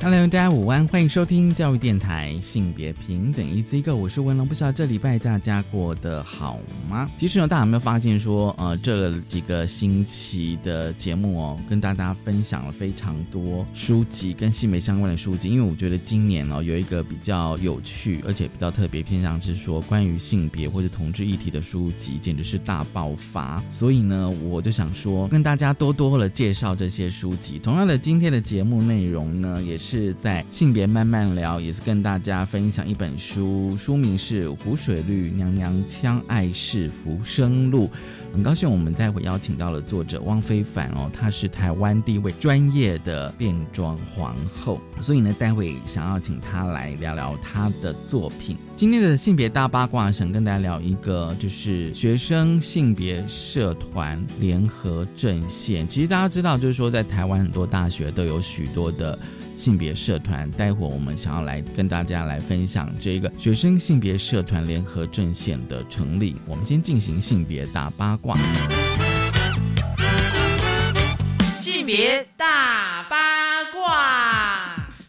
Hello，大家午安，欢迎收听教育电台性别平等 Easy Go，我是文龙。不知道这礼拜大家过得好吗？其实呢，大家有没有发现说，呃，这几个星期的节目哦，跟大家分享了非常多书籍跟性别相关的书籍。因为我觉得今年哦，有一个比较有趣而且比较特别偏向是说关于性别或者同志议题的书籍，简直是大爆发。所以呢，我就想说，跟大家多多的介绍这些书籍。同样的，今天的节目内容呢，也是。是在性别慢慢聊，也是跟大家分享一本书，书名是《湖水绿娘娘腔爱是浮生录》。很高兴我们待会邀请到了作者汪非凡哦，她是台湾第一位专业的变装皇后，所以呢，待会想要请她来聊聊她的作品。今天的性别大八卦，想跟大家聊一个，就是学生性别社团联合阵线。其实大家知道，就是说在台湾很多大学都有许多的。性别社团，待会我们想要来跟大家来分享这个学生性别社团联合阵线的成立。我们先进行性别大八卦。性别大八卦。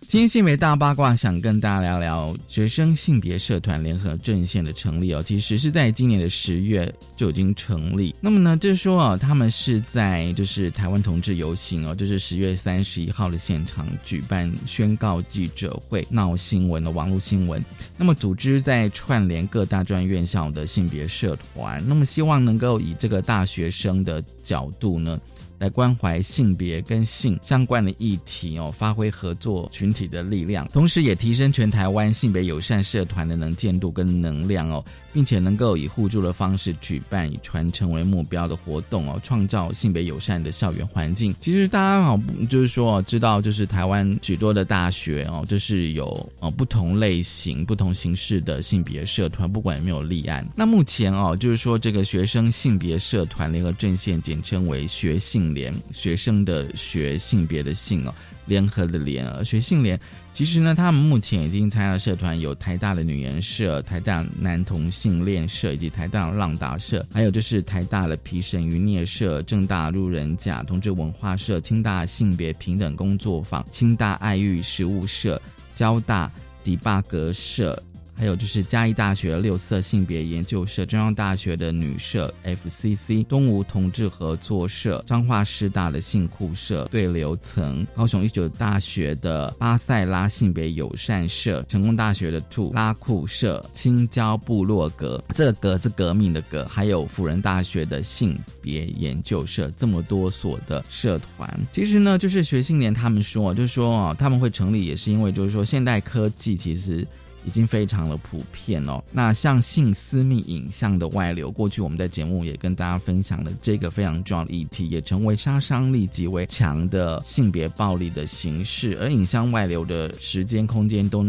今天新闻大八卦，想跟大家聊聊学生性别社团联合阵线的成立哦。其实是在今年的十月就已经成立。那么呢，就是说啊，他们是在就是台湾同志游行哦，就是十月三十一号的现场举办宣告记者会，闹新闻的网络新闻。那么组织在串联各大专院校的性别社团，那么希望能够以这个大学生的角度呢。来关怀性别跟性相关的议题哦，发挥合作群体的力量，同时也提升全台湾性别友善社团的能见度跟能量哦。并且能够以互助的方式举办以传承为目标的活动哦，创造性别友善的校园环境。其实大家好，就是说知道，就是台湾许多的大学哦，就是有呃不同类型、不同形式的性别社团，不管有没有立案。那目前哦，就是说这个学生性别社团联合阵线，简称为学性联，学生的学性别的性哦。联合的联学性联，其实呢，他们目前已经参加社团有台大的女研社、台大男同性恋社以及台大浪达社，还有就是台大的皮神渔孽社、正大路人甲同志文化社、清大性别平等工作坊、清大爱育实务社、交大迪巴格社。还有就是嘉义大学六色性别研究社、中央大学的女社 FCC、东吴同志合作社、彰化师大的性库社对流层、高雄一九大学的巴塞拉性别友善社、成功大学的兔拉库社、青椒部落格这个格是革命的格，还有辅仁大学的性别研究社，这么多所的社团，其实呢，就是学信联他们说，就是说啊，他们会成立也是因为就是说现代科技其实。已经非常的普遍哦。那像性私密影像的外流，过去我们在节目也跟大家分享了这个非常重要的议题，也成为杀伤力极为强的性别暴力的形式，而影像外流的时间、空间都。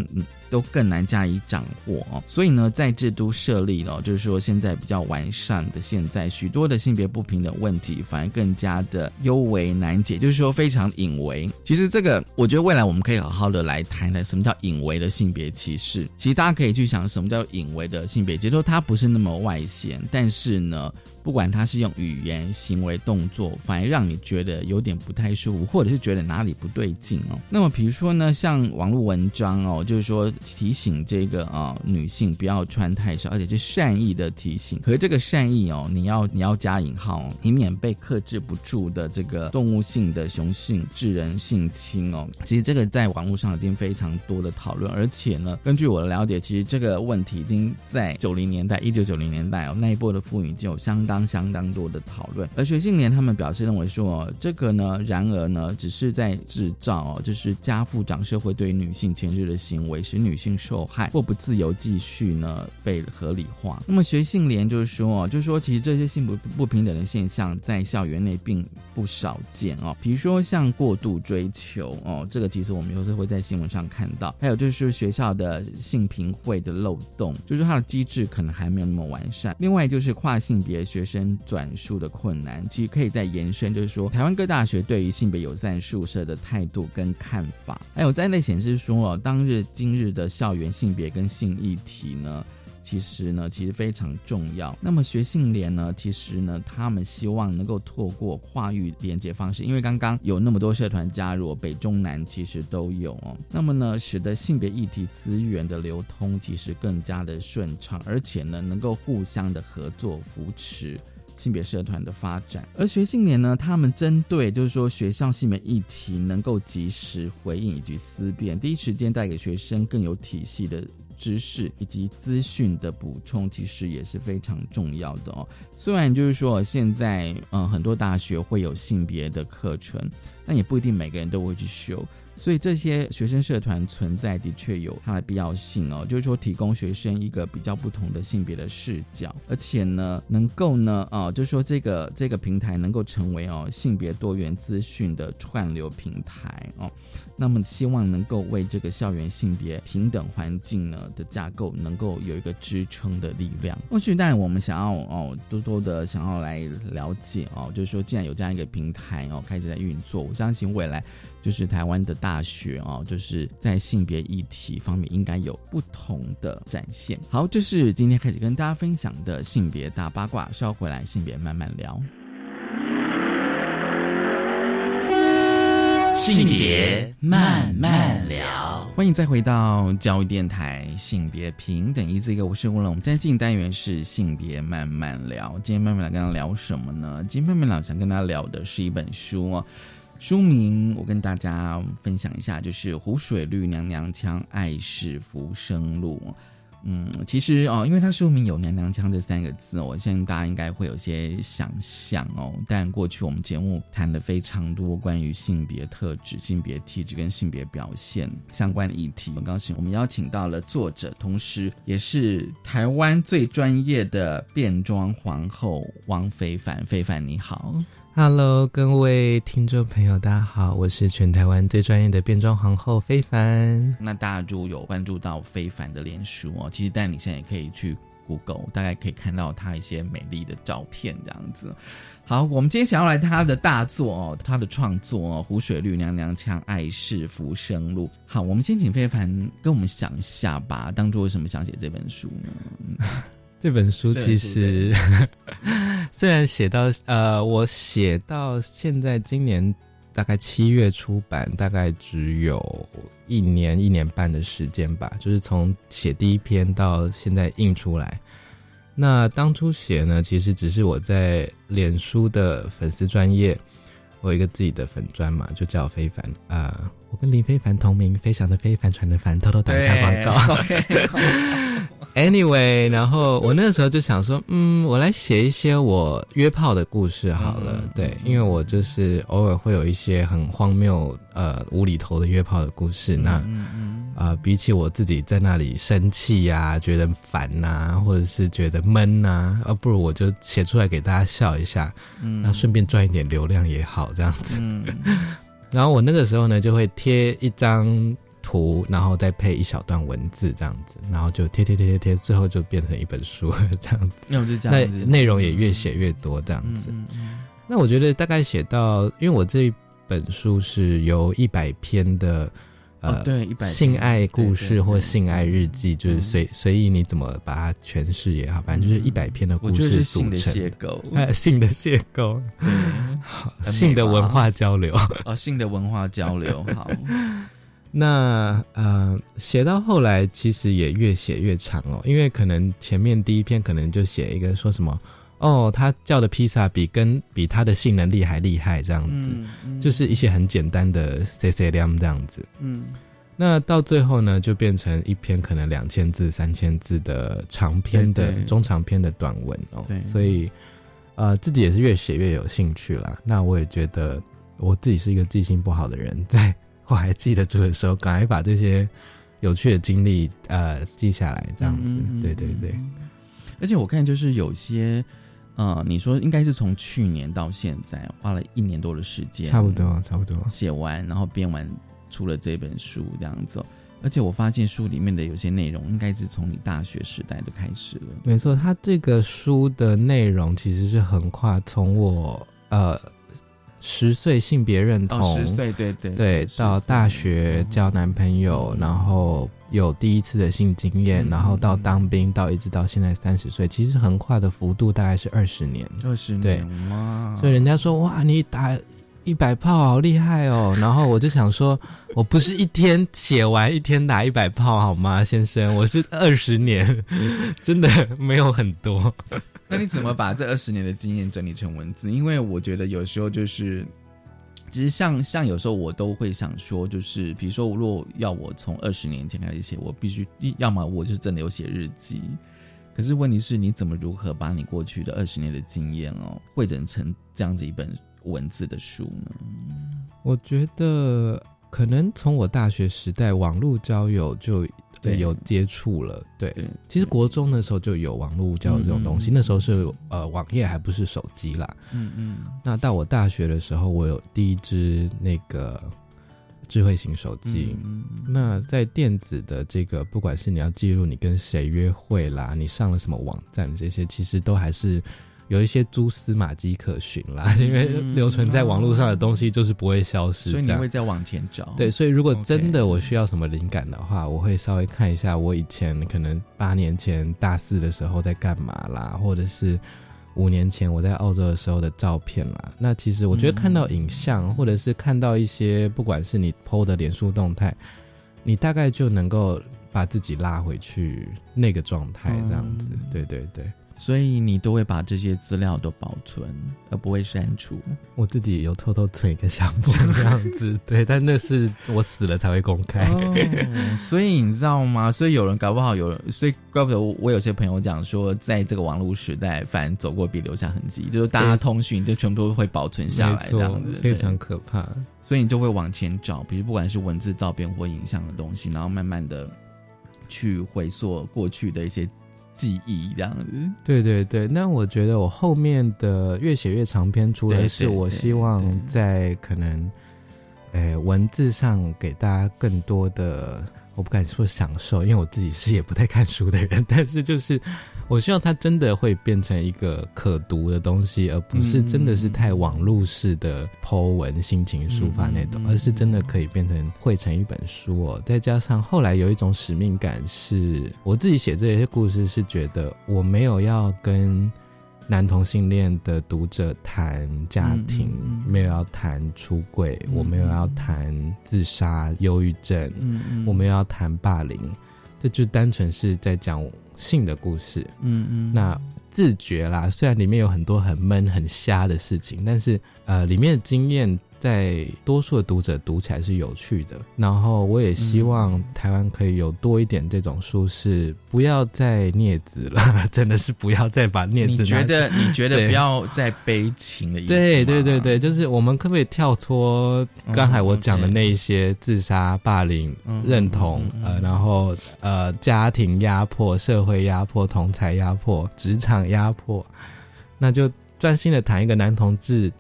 都更难加以掌握，所以呢，在制度设立了，就是说现在比较完善的，现在许多的性别不平等问题反而更加的尤为难解，就是说非常隐微。其实这个，我觉得未来我们可以好好的来谈谈什么叫隐微的性别歧视。其实大家可以去想，什么叫隐微的性别接受，它不是那么外显，但是呢。不管他是用语言、行为、动作，反而让你觉得有点不太舒服，或者是觉得哪里不对劲哦。那么，比如说呢，像网络文章哦，就是说提醒这个啊女性不要穿太少，而且是善意的提醒。可是这个善意哦，你要你要加引号哦，以免被克制不住的这个动物性的雄性致人性侵哦。其实这个在网络上已经非常多的讨论，而且呢，根据我的了解，其实这个问题已经在九零年代，一九九零年代哦那一波的妇女就有相当。相当多的讨论。而学信联他们表示认为说，这个呢，然而呢，只是在制造，就是家父长社会对女性前置的行为，使女性受害或不自由继续呢被合理化。那么学信联就是说，就是说其实这些性不不平等的现象在校园内并不少见哦，比如说像过度追求哦，这个其实我们有时会在新闻上看到，还有就是学校的性评会的漏洞，就是它的机制可能还没有那么完善。另外就是跨性别学学生转述的困难，其实可以再延伸，就是说台湾各大学对于性别友善宿舍的态度跟看法，还有在内显示说哦，当日今日的校园性别跟性议题呢。其实呢，其实非常重要。那么学信联呢，其实呢，他们希望能够透过跨域连接方式，因为刚刚有那么多社团加入，北中南其实都有哦。那么呢，使得性别议题资源的流通其实更加的顺畅，而且呢，能够互相的合作扶持性别社团的发展。而学信联呢，他们针对就是说学校性别议题能够及时回应以及思辨，第一时间带给学生更有体系的。知识以及资讯的补充，其实也是非常重要的哦。虽然就是说现在，嗯，很多大学会有性别的课程，但也不一定每个人都会去修。所以这些学生社团存在的确有它的必要性哦，就是说提供学生一个比较不同的性别的视角，而且呢，能够呢，哦，就是说这个这个平台能够成为哦性别多元资讯的串流平台哦。那么希望能够为这个校园性别平等环境呢的架构能够有一个支撑的力量。过去但我们想要哦多多的想要来了解哦，就是说既然有这样一个平台哦开始在运作，我相信未来就是台湾的大学哦，就是在性别议题方面应该有不同的展现。好，这是今天开始跟大家分享的性别大八卦，稍后回来性别慢慢聊。性别慢慢聊，欢迎再回到教育电台性别平等一字一个，我是吴龙。我们今天进单元是性别慢慢聊，今天慢慢聊跟大家聊什么呢？今天慢慢聊想跟大家聊的是一本书哦，书名我跟大家分享一下，就是《湖水绿娘娘腔爱是浮生路》。嗯，其实哦，因为它书名有“娘娘腔”这三个字，我相信大家应该会有些想象哦。但过去我们节目谈的非常多关于性别特质、性别气质跟性别表现相关的议题。很高兴我们邀请到了作者，同时也是台湾最专业的变装皇后王非凡。非凡你好。Hello，各位听众朋友，大家好，我是全台湾最专业的变装皇后非凡。那大家如果有关注到非凡的脸书哦，其实但你现在也可以去 Google，大概可以看到他一些美丽的照片这样子。好，我们今天想要来他的大作哦，他的创作哦，《湖水绿娘娘腔爱是浮生路》。好，我们先请非凡跟我们讲一下吧，当初为什么想写这本书呢？这本书其实 虽然写到呃，我写到现在今年大概七月出版，大概只有一年一年半的时间吧。就是从写第一篇到现在印出来。那当初写呢，其实只是我在脸书的粉丝专业，我有一个自己的粉专嘛，就叫非凡啊。我跟林非凡同名，非常的非，帆船的帆，偷偷打一下广告。Anyway，然后我那个时候就想说，嗯，我来写一些我约炮的故事好了。对，因为我就是偶尔会有一些很荒谬、呃无厘头的约炮的故事。那啊，比起我自己在那里生气呀、觉得烦呐，或者是觉得闷呐，啊，不如我就写出来给大家笑一下，那顺便赚一点流量也好，这样子。然后我那个时候呢，就会贴一张图，然后再配一小段文字，这样子，然后就贴贴贴贴贴，最后就变成一本书这样子。那我就这样子，内容也越写越多这样子。那我觉得大概写到，因为我这本书是由一百篇的。呃，对，性爱故事或性爱日记，就是随随意你怎么把它诠释也好，反正就是一百篇的故事组成。邂逅，哎，性的邂逅，性的文化交流。哦，性的文化交流，好。那呃，写到后来其实也越写越长哦，因为可能前面第一篇可能就写一个说什么。哦，他叫的披萨比跟比他的性能力还厉害，这样子，就是一些很简单的 C C 量这样子。嗯，那到最后呢，就变成一篇可能两千字、三千字的长篇的中长篇的短文哦。对，所以呃，自己也是越写越有兴趣啦。那我也觉得我自己是一个记性不好的人，在我还记得住的时候，赶快把这些有趣的经历呃记下来，这样子。对对对。而且我看就是有些，呃，你说应该是从去年到现在花了一年多的时间，差不多差不多写完，然后编完出了这本书这样子。而且我发现书里面的有些内容，应该是从你大学时代就开始了。没错，它这个书的内容其实是横跨从我呃十岁性别认同，十岁对对对，到大学交男朋友，然后有第一次的性经验，然后到当兵，到一直到现在三十岁，其实横跨的幅度大概是二十年。二十年，哇！所以人家说哇，你打。一百炮好厉害哦！然后我就想说，我不是一天写完一天打一百炮好吗，先生？我是二十年，真的没有很多。那你怎么把这二十年的经验整理成文字？因为我觉得有时候就是，其实像像有时候我都会想说，就是比如说，如果要我从二十年前开始写，我必须要么我就真的有写日记。可是问题是，你怎么如何把你过去的二十年的经验哦，汇整成这样子一本？文字的书呢？我觉得可能从我大学时代网络交友就有接触了。对，其实国中的时候就有网络交友这种东西，那时候是呃网页还不是手机啦。嗯嗯。那到我大学的时候，我有第一支那个智慧型手机。那在电子的这个，不管是你要记录你跟谁约会啦，你上了什么网站这些，其实都还是。有一些蛛丝马迹可循啦，因为留存在网络上的东西就是不会消失，所以你会再往前找。对，所以如果真的我需要什么灵感的话，我会稍微看一下我以前可能八年前大四的时候在干嘛啦，或者是五年前我在澳洲的时候的照片啦。那其实我觉得看到影像，或者是看到一些不管是你 PO 的脸书动态，你大概就能够把自己拉回去那个状态，这样子。对对对。所以你都会把这些资料都保存，而不会删除。我自己有偷偷存一个相簿这样子，对，但那是我死了才会公开。所以你知道吗？所以有人搞不好有人，所以怪不得我有些朋友讲说，在这个网络时代，反正走过必留下痕迹，就是大家通讯就全部都会保存下来，这样子非常可怕。所以你就会往前找，比如不管是文字、照片或影像的东西，然后慢慢的去回溯过去的一些。记忆这样子，对对对。那我觉得我后面的越写越长篇，除了是我希望在可能，诶文字上给大家更多的。我不敢说享受，因为我自己是也不太看书的人。但是就是，我希望它真的会变成一个可读的东西，而不是真的是太网络式的剖文、心情抒发那种，而是真的可以变成汇成一本书哦。再加上后来有一种使命感，是我自己写这些故事，是觉得我没有要跟。男同性恋的读者谈家庭，没有要谈出轨，我没有要谈自杀、忧郁症，我们要谈霸凌，这就单纯是在讲性的故事。嗯嗯，那自觉啦，虽然里面有很多很闷、很瞎的事情，但是呃，里面的经验。在多数的读者读起来是有趣的，然后我也希望台湾可以有多一点这种书，是不要再镊子了，真的是不要再把镊子。你觉得？你觉得不要再悲情的意思？对对对对，就是我们可不可以跳脱刚才我讲的那一些自杀、霸凌、认同，呃，然后呃，家庭压迫、社会压迫、同才压迫、职场压迫，那就专心的谈一个男同志，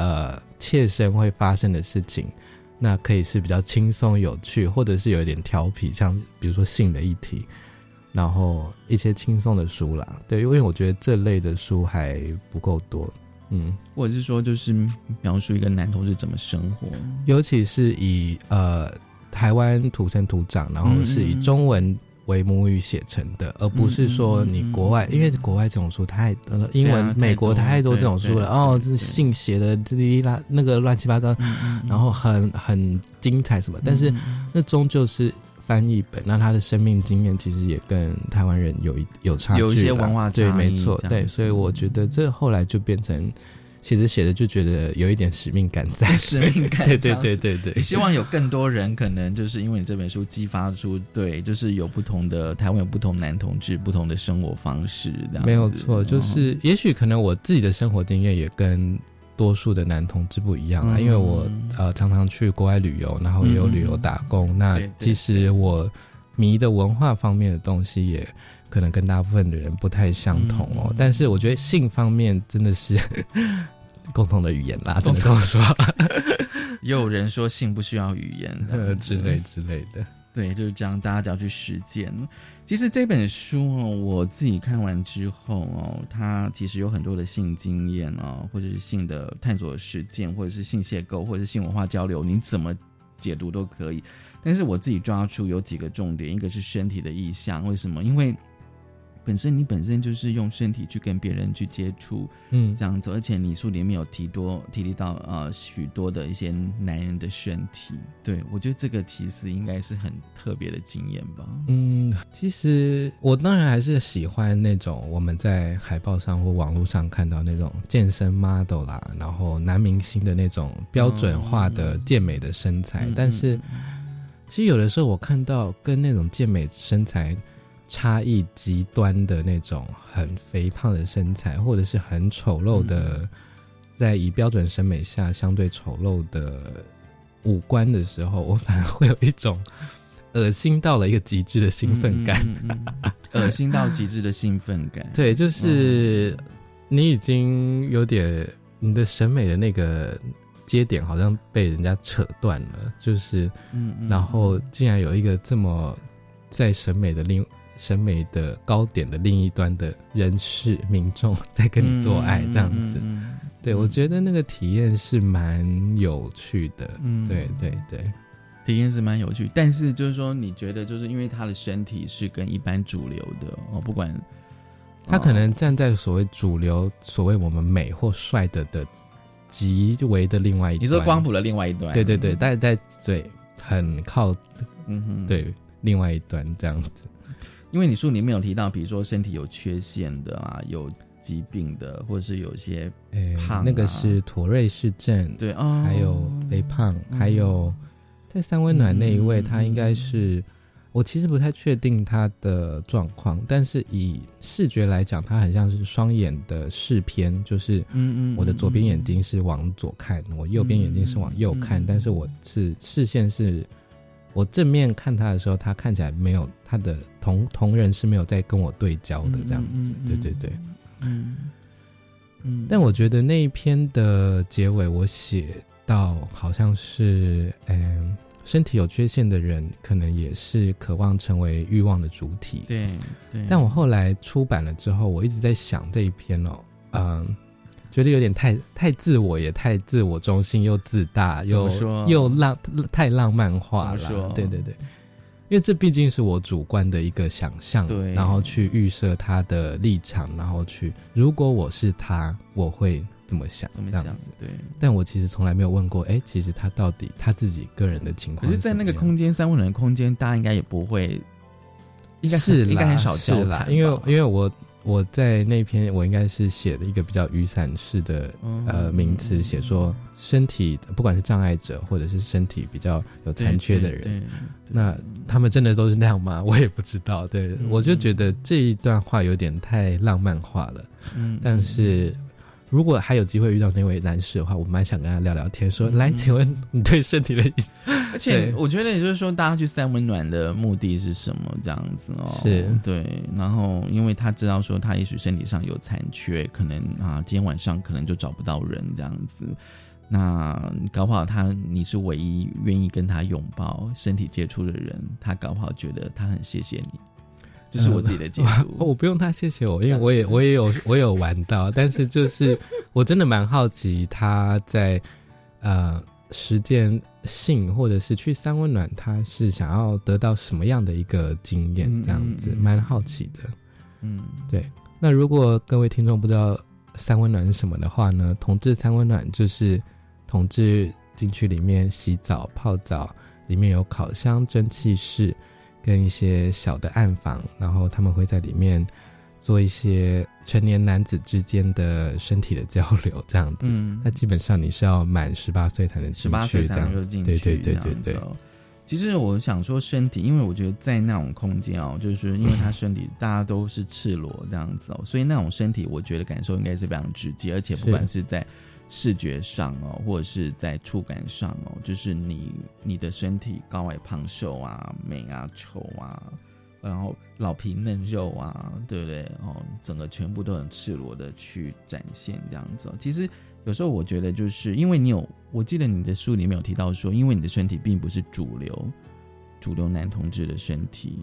呃。切身会发生的事情，那可以是比较轻松有趣，或者是有一点调皮，像比如说性的议题，然后一些轻松的书啦。对，因为我觉得这类的书还不够多，嗯，或者是说就是描述一个男同志怎么生活，尤其是以呃台湾土生土长，然后是以中文。为母语写成的，而不是说你国外，因为国外这种书太呃英文，美国太多这种书了哦，这信写的这里啦那个乱七八糟，然后很很精彩什么，但是那终究是翻译本，那他的生命经验其实也跟台湾人有一有差距，有一些文化对，没错，对，所以我觉得这后来就变成写着写着就觉得有一点使命感在，使命感，对对对对对，希望有更多人可能就是因为你这本书激发出对，就是有不同的台湾有不同男同志不同的生活方式，没有错，就是也许可能我自己的生活经验也跟多数的男同志不一样啊，因为我呃常常去国外旅游，然后也有旅游打工，那其实我迷的文化方面的东西也。可能跟大部分的人不太相同哦，但是我觉得性方面真的是 共同的语言啦，怎么跟我说？也有人说性不需要语言 之类之类的，对，就是这样，大家只要去实践。其实这本书哦，我自己看完之后哦，它其实有很多的性经验哦，或者是性的探索实践，或者是性邂逅，或者是性文化交流，你怎么解读都可以。但是我自己抓出有几个重点，一个是身体的意象，为什么？因为本身你本身就是用身体去跟别人去接触，嗯，这样子，而且你书里面有提多提及到呃许多的一些男人的身体，对我觉得这个其实应该是很特别的经验吧。嗯，其实我当然还是喜欢那种我们在海报上或网络上看到那种健身 model 啦，然后男明星的那种标准化的健美的身材，但是其实有的时候我看到跟那种健美身材。差异极端的那种很肥胖的身材，或者是很丑陋的，在以标准审美下相对丑陋的五官的时候，我反而会有一种恶心到了一个极致的兴奋感，恶心到极致的兴奋感。对，就是你已经有点你的审美的那个接点好像被人家扯断了，就是，嗯，然后竟然有一个这么在审美的另。审美的高点的另一端的人士民众在跟你做爱这样子，对我觉得那个体验是蛮有趣的。嗯，对对对，体验是蛮有趣。但是就是说，你觉得就是因为他的身体是跟一般主流的哦，不管他可能站在所谓主流、所谓我们美或帅的的极为的另外一端，你说光谱的另外一端，对对对，但在对很靠，嗯哼，对另外一端这样子。因为你书里面有提到，比如说身体有缺陷的啊，有疾病的，或者是有些胖，那个是妥瑞氏症，对啊，还有肥胖，还有在三温暖那一位，他应该是我其实不太确定他的状况，但是以视觉来讲，他很像是双眼的视偏，就是嗯嗯，我的左边眼睛是往左看，我右边眼睛是往右看，但是我是视线是。我正面看他的时候，他看起来没有他的同同人是没有在跟我对焦的这样子，对对对，嗯嗯。但我觉得那一篇的结尾，我写到好像是，嗯，身体有缺陷的人，可能也是渴望成为欲望的主体，对对。但我后来出版了之后，我一直在想这一篇哦，嗯。觉得有点太太自我，也太自我中心，又自大，又又浪太浪漫化了。对对对，因为这毕竟是我主观的一个想象，对然后去预设他的立场，然后去如果我是他，我会怎么想？怎么想对。但我其实从来没有问过，哎，其实他到底他自己个人的情况？可是，在那个空间三温暖的空间，大家应该也不会，应该是应该很少交谈，因为因为我。我在那篇，我应该是写了一个比较雨伞式的呃名词，写说身体不管是障碍者或者是身体比较有残缺的人，那他们真的都是那样吗？我也不知道。对我就觉得这一段话有点太浪漫化了，嗯，但是。如果还有机会遇到那位男士的话，我蛮想跟他聊聊天，说来，请问你对身体的意思？而且我觉得，也就是说，大家去散温暖的目的是什么？这样子哦，是对。然后，因为他知道说他也许身体上有残缺，可能啊，今天晚上可能就找不到人这样子。那搞不好他你是唯一愿意跟他拥抱、身体接触的人，他搞不好觉得他很谢谢你。这是我自己的解读，我不用他谢谢我，因为 我也我也有我有玩到，但是就是我真的蛮好奇他在呃实践性或者是去三温暖，他是想要得到什么样的一个经验？这样子蛮好奇的。嗯，对。那如果各位听众不知道三温暖是什么的话呢？同志三温暖就是同志进去里面洗澡泡澡，里面有烤箱蒸汽室。跟一些小的暗房，然后他们会在里面做一些成年男子之间的身体的交流，这样子。嗯那基本上你是要满十八岁才能十进去，八岁才能这样够进去，对对对对对。其实我想说身体，因为我觉得在那种空间哦，就是因为他身体大家都是赤裸这样子哦，所以那种身体我觉得感受应该是非常直接，而且不管是在视觉上哦，或者是在触感上哦，就是你你的身体高矮胖瘦啊、美啊、丑啊，然后老皮嫩肉啊，对不对？哦，整个全部都很赤裸的去展现这样子哦。其实有时候我觉得，就是因为你有，我记得你的书里面有提到说，因为你的身体并不是主流主流男同志的身体，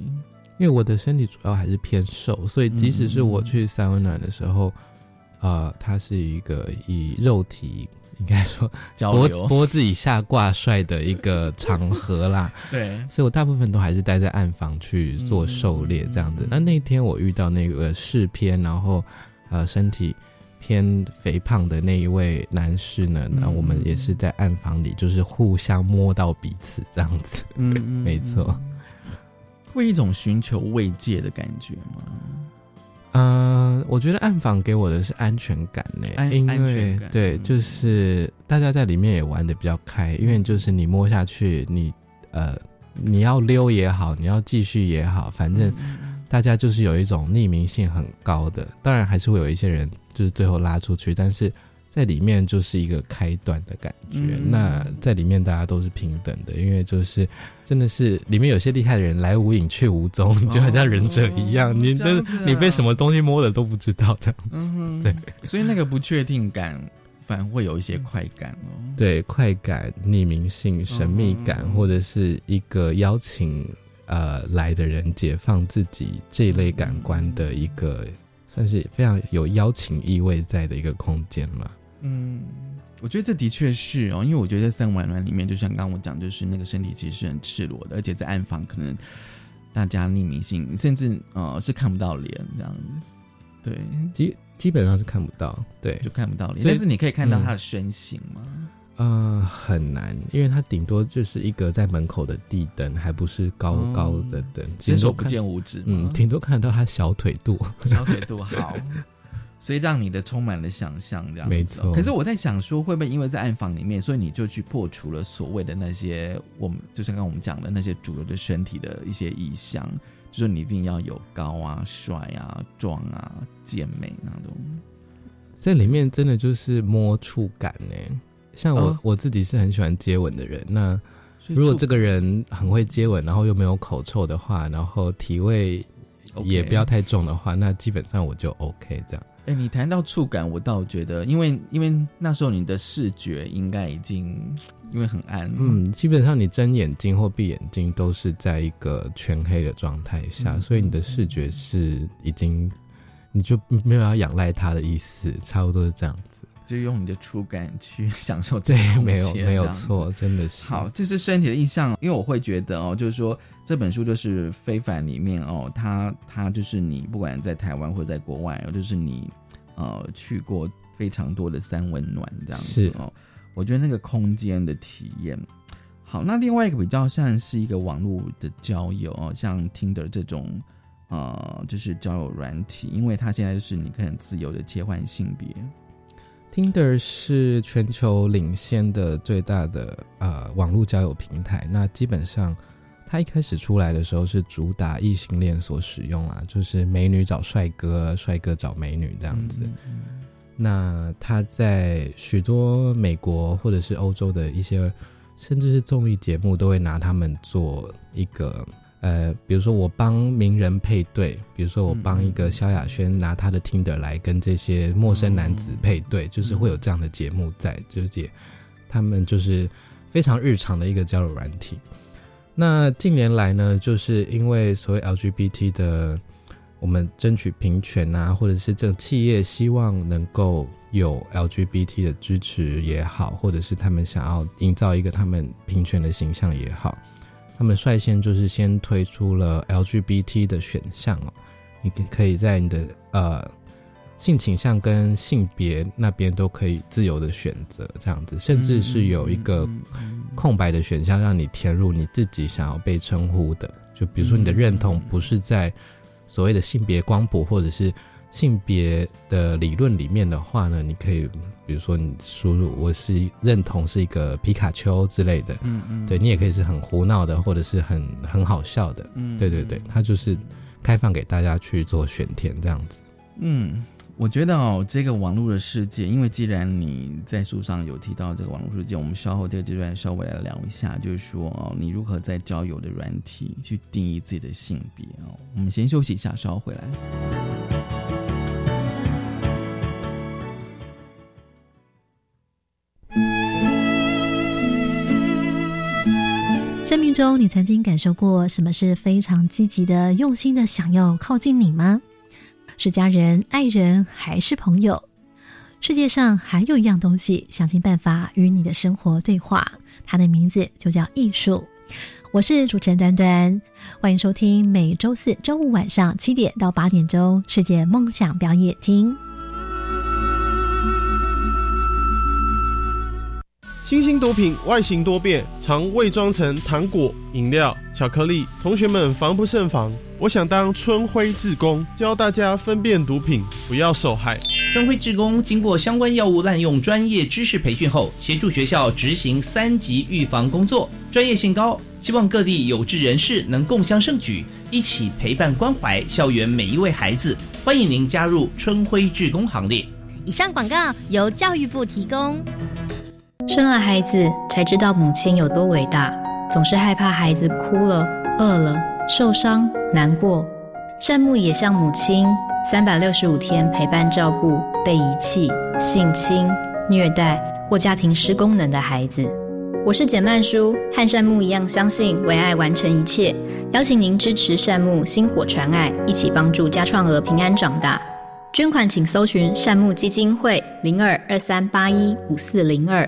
因为我的身体主要还是偏瘦，所以即使是我去三温暖的时候，呃，他是一个以肉体应该说脖脖子以下挂帅的一个场合啦，对，所以我大部分都还是待在暗房去做狩猎这样子。那那天我遇到那个试片，然后呃身体偏肥胖的那一位男士呢，那我们也是在暗房里，就是互相摸到彼此这样子。没错。会一种寻求慰藉的感觉吗？嗯、我觉得暗访给我的是安全感呢，安因为对，嗯。就是大家在里面也玩的比较开，因为就是你摸下去，你呃你要溜也好，你要继续也好，反正大家就是有一种匿名性很高的，当然还是会有一些人就是最后拉出去，但是在里面就是一个开端的感觉。嗯那在里面大家都是平等的，因为就是真的是里面有些厉害的人来无影去无踪，就好像忍者一样，哦你的、你被什么东西摸了都不知道这样。嗯哼，对，所以那个不确定感反而会有一些快感哦。对，快感、匿名性、神秘感，嗯或者是一个邀请呃来的人解放自己这一类感官的一个，算是非常有邀请意味在的一个空间嘛。嗯，我觉得这的确是哦，因为我觉得在三温暖里面，就像刚刚我讲，就是那个身体其实是很赤裸的，而且在暗房可能大家匿名性，甚至呃是看不到脸这样子，对，基基本上是看不到，对，就看不到脸，但是你可以看到嗯他的身形嘛。呃，很难，因为它顶多就是一个在门口的地灯，还不是高哦高的灯，伸手不见五指，嗯，顶多看到他小腿肚。小腿肚 好，所以让你的充满了想象，这样没错可是我在想说，会不会因为在暗房里面，所以你就去破除了所谓的那些我们就像刚刚我们讲的那些主流的身体的一些意象，就说你一定要有高啊、帅啊、壮啊、健美那种。在里面真的就是摸触感呢。像我、哦我自己是很喜欢接吻的人，那如果这个人很会接吻，然后又没有口臭的话，然后体味也不要太重的话，那基本上我就 OK 这样。哎、你谈到触感，我倒觉得，因为因为那时候你的视觉应该已经因为很暗，嗯，基本上你睁眼睛或闭眼睛都是在一个全黑的状态下，嗯所以你的视觉是已经你就没有要仰赖它的意思，差不多是这样子。就用你的触感去享受这对个，没有没有错，真的是。好，这是身体的印象，因为我会觉得哦，就是说这本书就是非凡里面哦，它它就是你不管在台湾或者在国外哦，就是你呃去过非常多的三温暖这样子哦，我觉得那个空间的体验。好，那另外一个比较像是一个网络的交友哦，像 Tinder 这种呃，就是交友软体，因为它现在就是你可以很自由的切换性别，Tinder 是全球领先的最大的呃网络交友平台。那基本上，它一开始出来的时候是主打异性恋所使用啊，就是美女找帅哥，帅哥找美女这样子。嗯那它在许多美国或者是欧洲的一些，甚至是综艺节目，都会拿他们做一个。呃，比如说我帮名人配对，比如说我帮一个萧亚轩拿他的 Tinder 来跟这些陌生男子配对，就是会有这样的节目在，就是也他们就是非常日常的一个交友软体。那近年来呢，就是因为所谓 LGBT 的我们争取平权啊，或者是这企业希望能够有 LGBT 的支持也好，或者是他们想要营造一个他们平权的形象也好，他们率先就是先推出了 LGBT 的选项哦，你可可以在你的呃性倾向跟性别那边都可以自由的选择，这样子，甚至是有一个空白的选项让你填入你自己想要被称呼的，就比如说你的认同不是在所谓的性别光谱或者是性别的理论里面的话呢，你可以比如说你输入我是认同是一个皮卡丘之类的，嗯嗯，对你也可以是很胡闹的，或者是很很好笑的，嗯对对对，它就是开放给大家去做选填这样子。嗯，我觉得哦，这个网络的世界，因为既然你在书上有提到这个网络世界，我们稍后这个阶段稍微来聊一下，就是说哦，你如何在交友的软体去定义自己的性别哦。我们先休息一下，稍后回来。中，你曾经感受过什么是非常积极的、用心的想要靠近你吗？是家人、爱人，还是朋友？世界上还有一样东西，想尽办法与你的生活对话，它的名字就叫艺术。我是主持人端端，欢迎收听每周四周五晚上七点到八点钟世界梦想表演厅。新兴毒品外形多变，常伪装成糖果、饮料、巧克力，同学们防不胜防。我想当春晖志工，教大家分辨毒品，不要受害。春晖志工经过相关药物滥用专业知识培训后，协助学校执行三级预防工作，专业性高。希望各地有志人士能共襄盛举，一起陪伴关怀校园每一位孩子。欢迎您加入春晖志工行列。以上广告由教育部提供。生了孩子才知道母亲有多伟大，总是害怕孩子哭了、饿了、受伤、难过。善牧也像母亲，三百六十五天陪伴照顾被遗弃、性侵、虐待或家庭失功能的孩子。我是简曼书，和善木一样相信为爱完成一切，邀请您支持善木薪火传爱，一起帮助家创儿平安长大。捐款请搜寻善木基金会零二二三八一五四零二。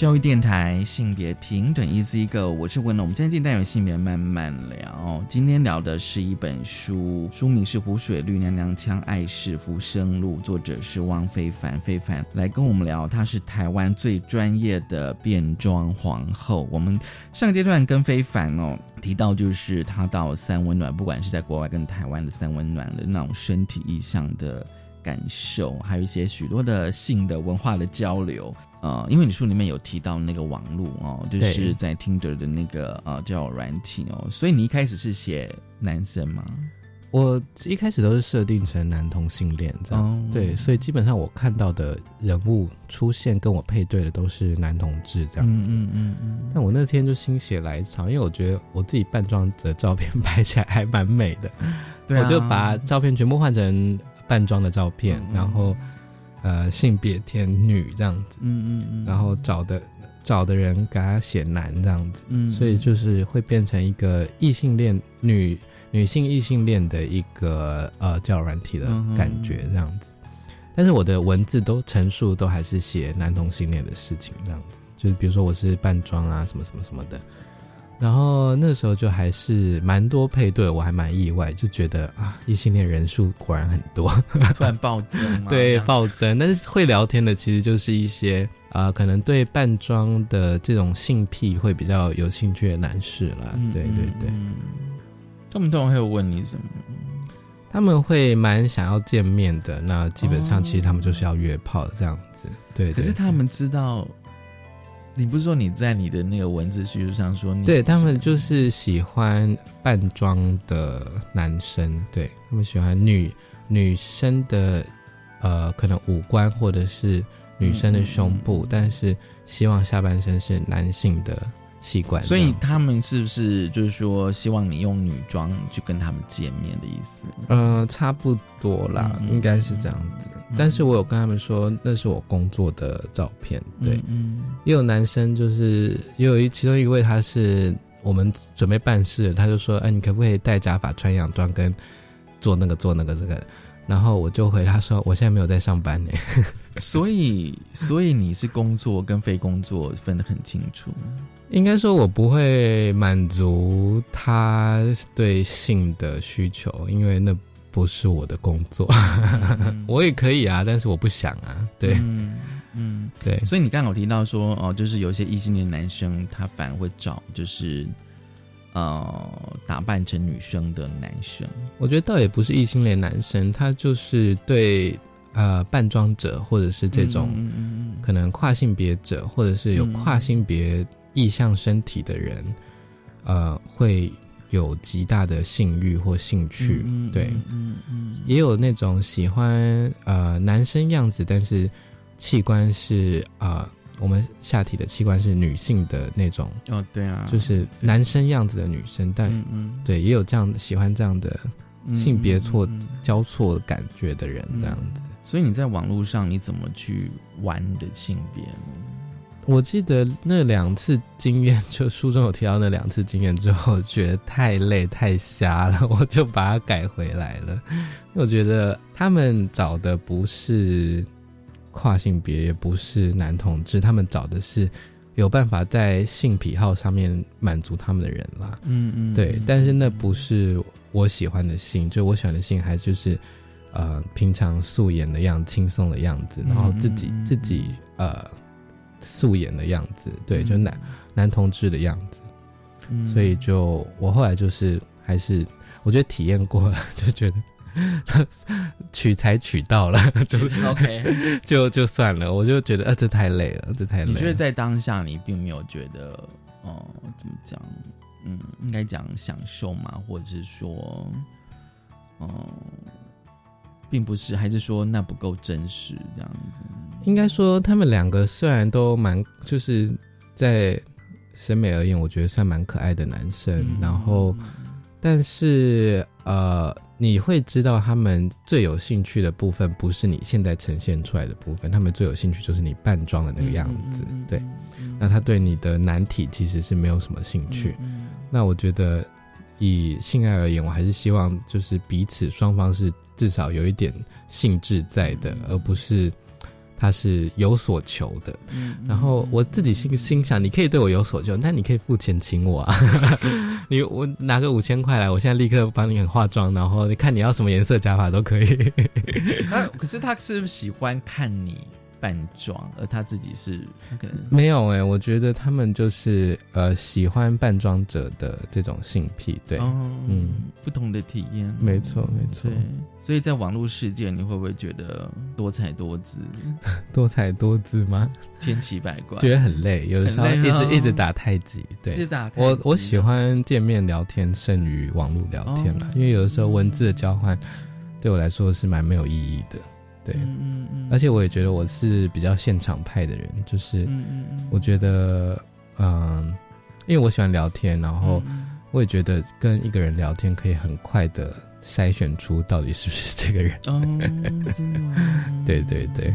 教育电台性别平等一 Z 一个，我是文龙。我们今天进单元性别慢慢聊，今天聊的是一本书，书名是《湖水绿娘娘腔爱是浮生路》，作者是汪非凡。非凡来跟我们聊，她是台湾最专业的变装皇后。我们上个阶段跟非凡哦提到，就是她到三温暖，不管是在国外跟台湾的三温暖的那种身体意象的。感受，还有一些许多的性的文化的交流，呃，因为你书里面有提到那个网络哦，就是在 Tinder 的那个呃交友软体哦，所以你一开始是写男生吗？我一开始都是设定成男同性恋这样，哦。对，所以基本上我看到的人物出现跟我配对的都是男同志这样子。嗯嗯嗯但我那天就心血来潮，因为我觉得我自己扮装的照片拍起来还蛮美的，对啊。我就把照片全部换成扮装的照片，嗯。然后呃性别填女这样子，嗯嗯嗯，然后找的找的人给他写男这样子，嗯所以就是会变成一个异性恋女女性异性恋的一个呃交友软体的感觉这样子。但是我的文字都陈述都还是写男同性恋的事情这样子，就是比如说我是扮装啊什么什么什么的。然后那时候就还是蛮多配对，我还蛮意外，就觉得啊，异性恋人数果然很多，突然暴增嘛，对暴增。但是会聊天的其实就是一些啊、呃可能对扮装的这种性癖会比较有兴趣的男士啦。嗯对对对，嗯他们通常会问你什么？他们会蛮想要见面的。那基本哦上其实他们就是要约炮这样子。对，可是他们知道，你不是说你在你的那个文字叙述上说你对他们就是喜欢扮装的男生，对他们喜欢女女生的呃，可能五官或者是女生的胸部，嗯。但是希望下半身是男性的器官。所以他们是不是就是说希望你用女装去跟他们见面的意思？呃，差不多啦，嗯应该是这样子。但是我有跟他们说，那是我工作的照片。对，嗯也有男生就是也有一其中一位他是我们准备办事，他就说：“哎，你可不可以戴假发、穿洋装跟做那个做那个这个？”然后我就回他说：“我现在没有在上班呢。所以所以你是工作跟非工作分得很清楚。应该说，我不会满足他对性的需求，因为那不是我的工作。我也可以啊，但是我不想啊。对，嗯嗯，对。所以你刚刚有提到说，哦，就是有一些异性恋男生，他反而会找就是呃打扮成女生的男生。我觉得倒也不是异性恋男生，他就是对呃扮装者或者是这种可能跨性别者或者是有跨性别意向身体的人，呃，会有极大的性欲或兴趣。嗯对，嗯嗯也有那种喜欢呃男生样子，但是器官是呃我们下体的器官是女性的那种。哦，对啊，就是男生样子的女生，但、嗯嗯对也有这样喜欢这样的性别错、嗯嗯嗯交错感觉的人，这样子。所以你在网络上你怎么去玩你的性别呢？我记得那两次经验，就书中有提到那两次经验之后，觉得太累太瞎了，我就把它改回来了。我觉得他们找的不是跨性别，也不是男同志，他们找的是有办法在性癖好上面满足他们的人啦。嗯嗯对，但是那不是我喜欢的性，就我喜欢的性还就是呃平常素颜的样子，轻松的样子，然后自己、自己呃素颜的样子，对，就男男同志的样子。嗯所以就我后来就是还是我觉得体验过了，就觉得取材取到了，就是 OK 就就算了，我就觉得呃这太累了，这太累了。你觉得在当下你并没有觉得哦、怎么讲？嗯，应该讲享受嘛，或者是说，嗯、并不是，还是说那不够真实这样子？应该说，他们两个虽然都蛮，就是在审美而言，我觉得算蛮可爱的男生。然后，但是呃，你会知道他们最有兴趣的部分，不是你现在呈现出来的部分，他们最有兴趣就是你扮装的那个样子。对，那他对你的难题其实是没有什么兴趣。那我觉得，以性爱而言，我还是希望就是彼此双方是至少有一点兴致在的，而不是他是有所求的。然后我自己心心想，你可以对我有所求，那你可以付钱请我啊。你我拿个五千块来，我现在立刻帮你化妆，然后你看你要什么颜色假发都可以。他可是他是不是喜欢看你扮装，而他自己是他可能没有哎、我觉得他们就是呃喜欢扮装者的这种性癖，对，哦嗯，不同的体验，没错没错。对，所以在网络世界，你会不会觉得多彩多姿、多彩多姿吗？千奇百怪？觉得很累，有的时候一直、哦一直打太极。对，一直打太极。我我喜欢见面聊天胜于网络聊天啦，哦。因为有的时候文字的交换对我来说是蛮没有意义的。对，嗯嗯而且我也觉得我是比较现场派的人，就是嗯嗯嗯。我觉得嗯，因为我喜欢聊天，然后嗯我也觉得跟一个人聊天可以很快的筛选出到底是不是这个人。哦，真的吗，对对对，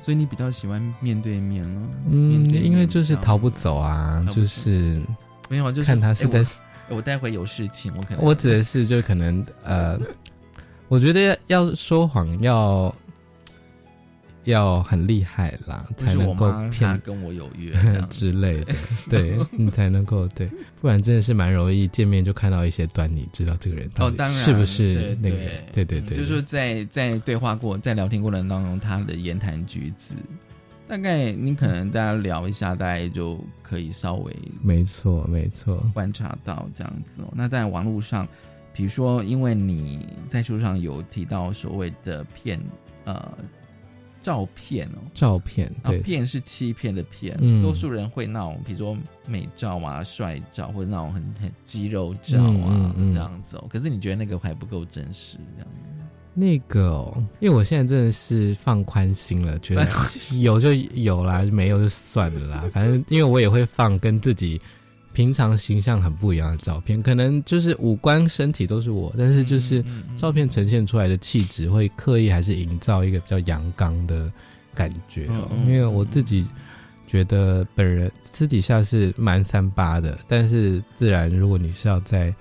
所以你比较喜欢面对面咯？嗯面，面因为就是逃不走啊，走。就是没有啊，就是看他是在哎我我待会有事情，我可能我指的是，就可能呃，我觉得要要说谎要要很厉害啦，才能够骗跟我有约 之类的，对你才能够对，不然真的是蛮容易见面就看到一些端倪，知道这个人到哦，底当然是不是对那个人，对对对，就是说在在对话过、在聊天过程当中，他的言谈举止，大概你可能大家聊一下，大概就可以稍微没错没错，观察到这样子哦。那在网络上，比如说，因为你在书上有提到所谓的骗呃照片哦，照片啊对，骗是欺骗的骗，嗯多数人会那种，比如说美照啊、帅照，或者那种很很肌肉照啊、嗯嗯嗯这样子哦。可是你觉得那个还不够真实，这样？那个哦，因为我现在真的是放宽心了，觉得 有就有啦，没有就算了啦。反正因为我也会放跟自己平常形象很不一样的照片，可能就是五官、身体都是我，但是就是照片呈现出来的气质会刻意还是营造一个比较阳刚的感觉哦。因为我自己觉得本人私底下是蛮三八的，但是自然如果你是要在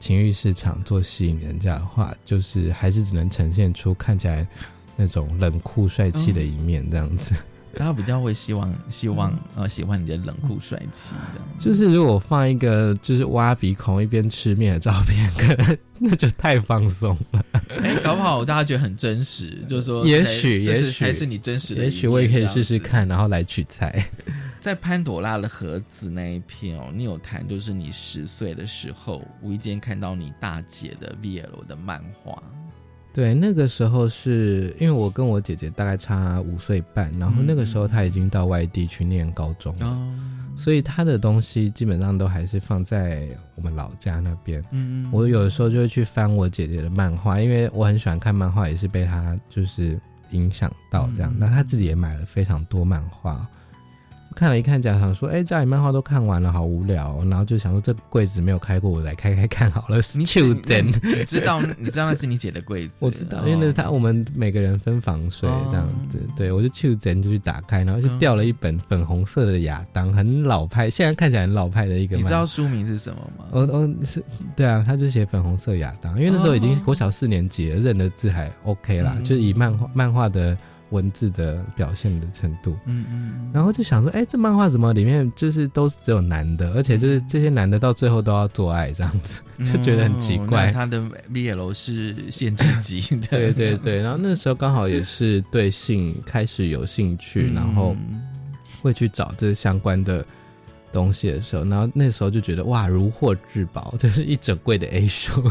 情欲市场做吸引人家的话，就是还是只能呈现出看起来那种冷酷帅气的一面，这样子。大家比较会希望希望呃喜欢你的冷酷帅气的，就是如果放一个就是挖鼻孔一边吃面的照片，可能那就太放松了。哎，搞不好大家觉得很真实，就是说，也许也许才是你真实的。也许我也可以试试看，然后来取材。在潘朵拉的盒子那一篇哦，你有谈就是你十岁的时候无意间看到你大姐的 VL 的漫画。对，那个时候是因为我跟我姐姐大概差五岁半，然后那个时候她已经到外地去念高中了，所以她的东西基本上都还是放在我们老家那边。嗯，我有的时候就会去翻我姐姐的漫画，因为我很喜欢看漫画，也是被她就是影响到这样。那她自己也买了非常多漫画。看了一看，讲想说，哎，家里漫画都看完了，好无聊。然后就想说，这柜子没有开过，我来开开看好了。你 就真，你知道，你知道那是你姐的柜子。我知道，因为那是他，我们每个人分房睡这样子。对，我就就真就去打开，然后就掉了一本粉红色的亚当，很老派，现在看起来很老派的一个。你知道书名是什么吗？哦哦，是，对啊，他就写粉红色亚当，因为那时候已经国小四年级了，认的字还 OK 啦，就是以漫画漫画的。文字的表现的程度，嗯嗯，然后就想说，哎，这漫画怎么里面就是都是只有男的，而且就是这些男的到最后都要做爱这样子，就觉得很奇怪。他的 BL 是限制级的，对对对。然后那时候刚好也是对性开始有兴趣，然后会去找这相关的。东西的时候，然后那时候就觉得哇，如获至宝，就是一整柜的 A 书，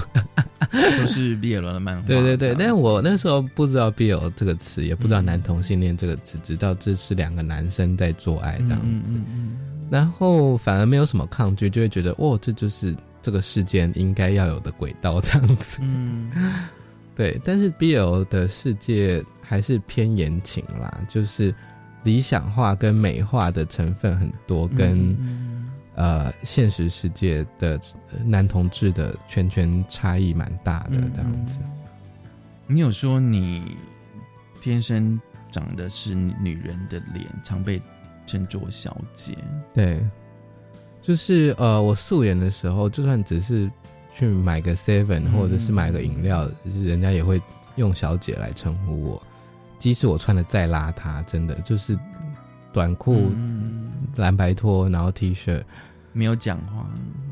都是 BL 的漫画。对对对，但是我那时候不知道 BL 这个词，也不知道男同性恋这个词，直到这是两个男生在做爱这样子，然后反而没有什么抗拒，就会觉得哦，这就是这个世间应该要有的轨道这样子。嗯，对，但是 BL 的世界还是偏言情啦，就是。理想化跟美化的成分很多，跟呃现实世界的男同志的圈圈差异蛮大的这样子。你有说你天生长的是女人的脸，常被称作小姐。对，就是呃，我素颜的时候，就算只是去买个 seven 或者是买个饮料，是人家也会用小姐来称呼我。即使我穿的再邋遢，真的就是短裤、蓝白拖，然后 T 恤，没有讲话，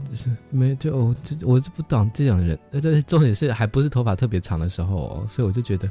就是没就我就我就不懂这种人。而且重点是还不是头发特别长的时候，哦所以我就觉得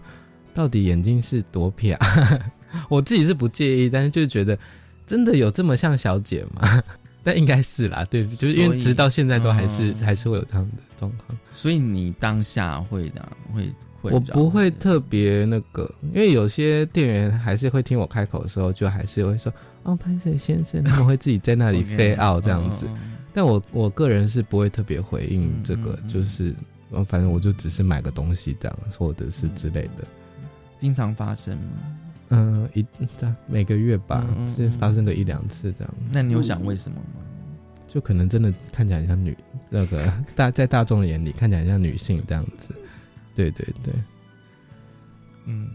到底眼睛是多撇。啊 我自己是不介意，但是就觉得真的有这么像小姐吗？但应该是啦，对，就是因为直到现在都还是还是会有这样的状况。所以你当下会的会。我不会特别那个，因为有些店员还是会听我开口的时候，就还是会说：“哦，潘森先生。”他们会自己在那里飞傲这样子。但我我个人是不会特别回应这个，就是反正我就只是买个东西这样，或者是之类的。经常发生吗？嗯，一在每个月吧，是发生个一两次这样。那你有想为什么吗？就可能真的看起来像女那个大在大众的眼里看起来像女性这样子。对对对，嗯，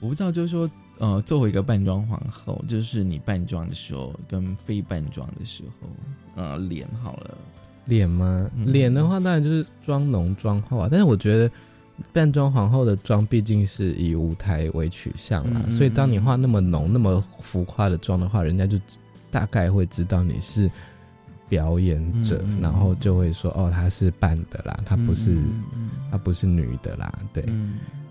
我不知道，就是说，呃，作为一个扮装皇后，就是你扮装的时候跟非扮装的时候，呃，脸好了，脸吗？脸的话，当然就是妆浓妆厚啊。但是我觉得扮装皇后的妆毕竟是以舞台为取向啦，所以当你化那么浓、那么浮夸的妆的话，人家就大概会知道你是。表演者，然后就会说：“哦，她是扮的啦，她不是，她不是女的啦。”对，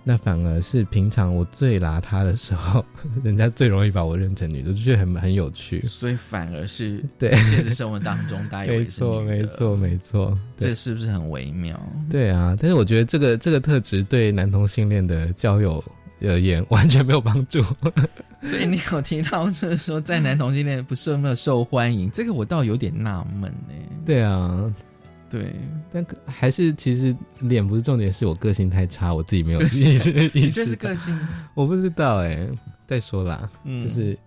那反而是平常我最邋遢的时候，人家最容易把我认成女的，就觉得很很有趣。所以反而是 对现实生活当中，大家没错，没错，没错，这是不是很微妙？对啊，但是我觉得这个这个特质对男同性恋的交友。而言完全没有帮助，所以你有提到就是说在男同性恋不是那么受欢迎，这个我倒有点纳闷呢。对啊，对，但可还是其实脸不是重点，是我个性太差，我自己没有意识意你这是个性。我不知道哎、再说啦，嗯。就是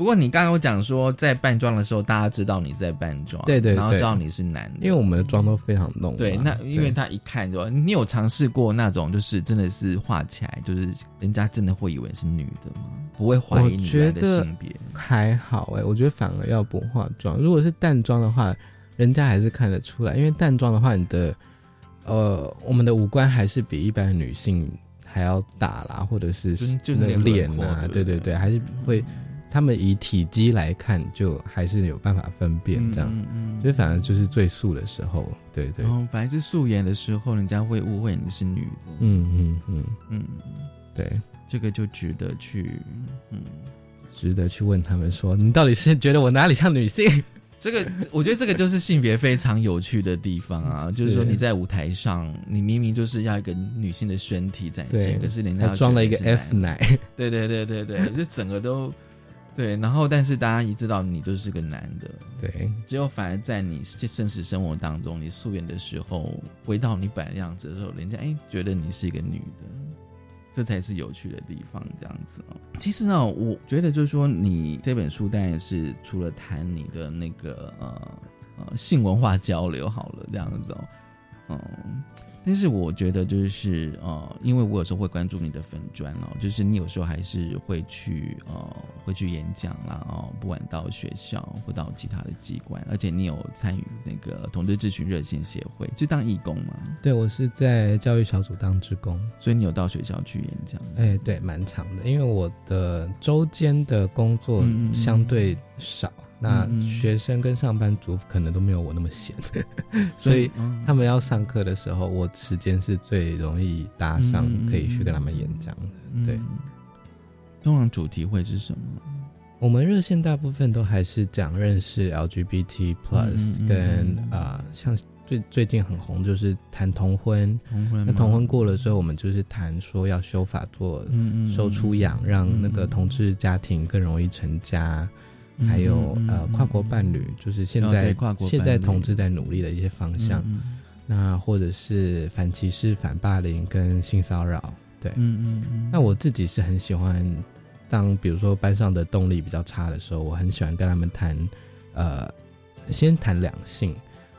不过你刚刚有讲说，在扮装的时候，大家知道你在扮装，对对对然后知道你是男的，因为我们的妆都非常浓嘛。对，那因为他一看就，你有尝试过那种，就是真的是画起来，就是人家真的会以为是女的吗？不会怀我疑你觉原来的得性别？还好哎、我觉得反而要不化妆。如果是淡妆的话，人家还是看得出来，因为淡妆的话，你的呃，我们的五官还是比一般的女性还要大啦，或者是就是脸啊，对对对，还是会。他们以体积来看，就还是有办法分辨这样，嗯嗯。所以反而就是最素的时候，对对，然后反正是素颜的时候，人家会误会你是女的。嗯嗯嗯。嗯，对，这个就值得去，嗯，值得去问他们说，你到底是觉得我哪里像女性？这个我觉得这个就是性别非常有趣的地方啊，就是说你在舞台上，你明明就是要一个女性的身体展现，可是人家装了一个 F 奶，对对对对对，就整个都对，然后但是大家一知道你就是个男的，对，只有反而在你现实生活当中，你素颜的时候，回到你本来样子的时候，人家哎觉得你是一个女的，这才是有趣的地方，这样子哦。其实呢，我觉得就是说，你这本书当然是除了谈你的那个呃呃性文化交流好了，这样子哦，嗯。但是我觉得就是呃，因为我有时候会关注你的粉砖哦，就是你有时候还是会去呃会去演讲啦哦，不管到学校或到其他的机关，而且你有参与那个同志咨询热线协会，就当义工嘛，对我是在教育小组当职工，所以你有到学校去演讲。哎，对，蛮长的，因为我的周间的工作相对少，嗯学生跟上班族可能都没有我那么闲，所以嗯。他们要上课的时候，我时间是最容易搭上可以去跟他们演讲的。对，通常主题会是什么？我们热线大部分都还是讲认识 LGBT plus，、跟啊、像最最近很红就是谈同婚，同婚吗？那同婚过了之后，我们就是谈说要修法做收出养，让那个同志家庭更容易成家。还有呃，跨国伴侣，就是现哦在、现在同志在努力的一些方向。嗯那或者是反歧视、反霸凌跟性骚扰，对，嗯嗯嗯。那我自己是很喜欢，当比如说班上的动力比较差的时候，我很喜欢跟他们谈，呃，先谈两性。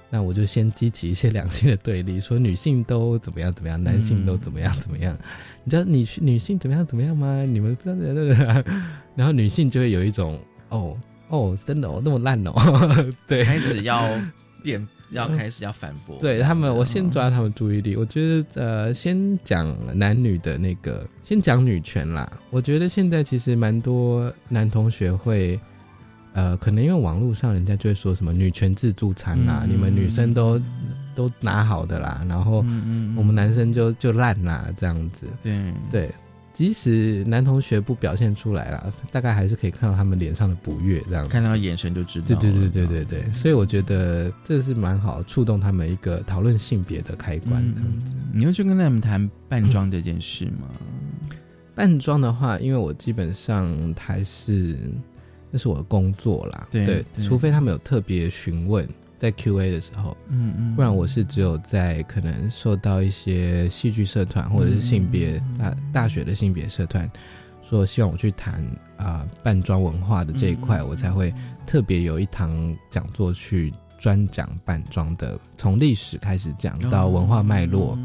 那我就先激起一些两性的对立，说女性都怎么样怎么样，男性都怎么样怎么样。你知道女女性怎么样怎么样吗？你们不知道对不对？然后女性就会有一种哦哦，真的哦，那么烂哦，对，开始要变，要开始要反驳。对他们，我先抓他们注意力。我觉得呃，先讲男女的那个，先讲女权啦。我觉得现在其实蛮多男同学会，呃，可能因为网络上人家就会说什么女权自助餐啦，嗯你们女生都都拿好的啦，然后嗯我们男生就就烂啦这样子。对对。即使男同学不表现出来啦，大概还是可以看到他们脸上的不悦，这样子看到眼神就知道了。对对对对对对，所以我觉得这是蛮好触动他们一个讨论性别的开关这样子。你会去跟他们谈扮装这件事吗？扮装的话，因为我基本上还是那是我的工作啦，对对除非他们有特别询问。在 Q&A 的时候，嗯嗯，不然我是只有在可能受到一些戏剧社团或者是性别嗯大大学的性别社团说希望我去谈啊扮装文化的这一嗯块，我才会特别有一堂讲座去专讲扮装的，从历史开始讲到文化脉络，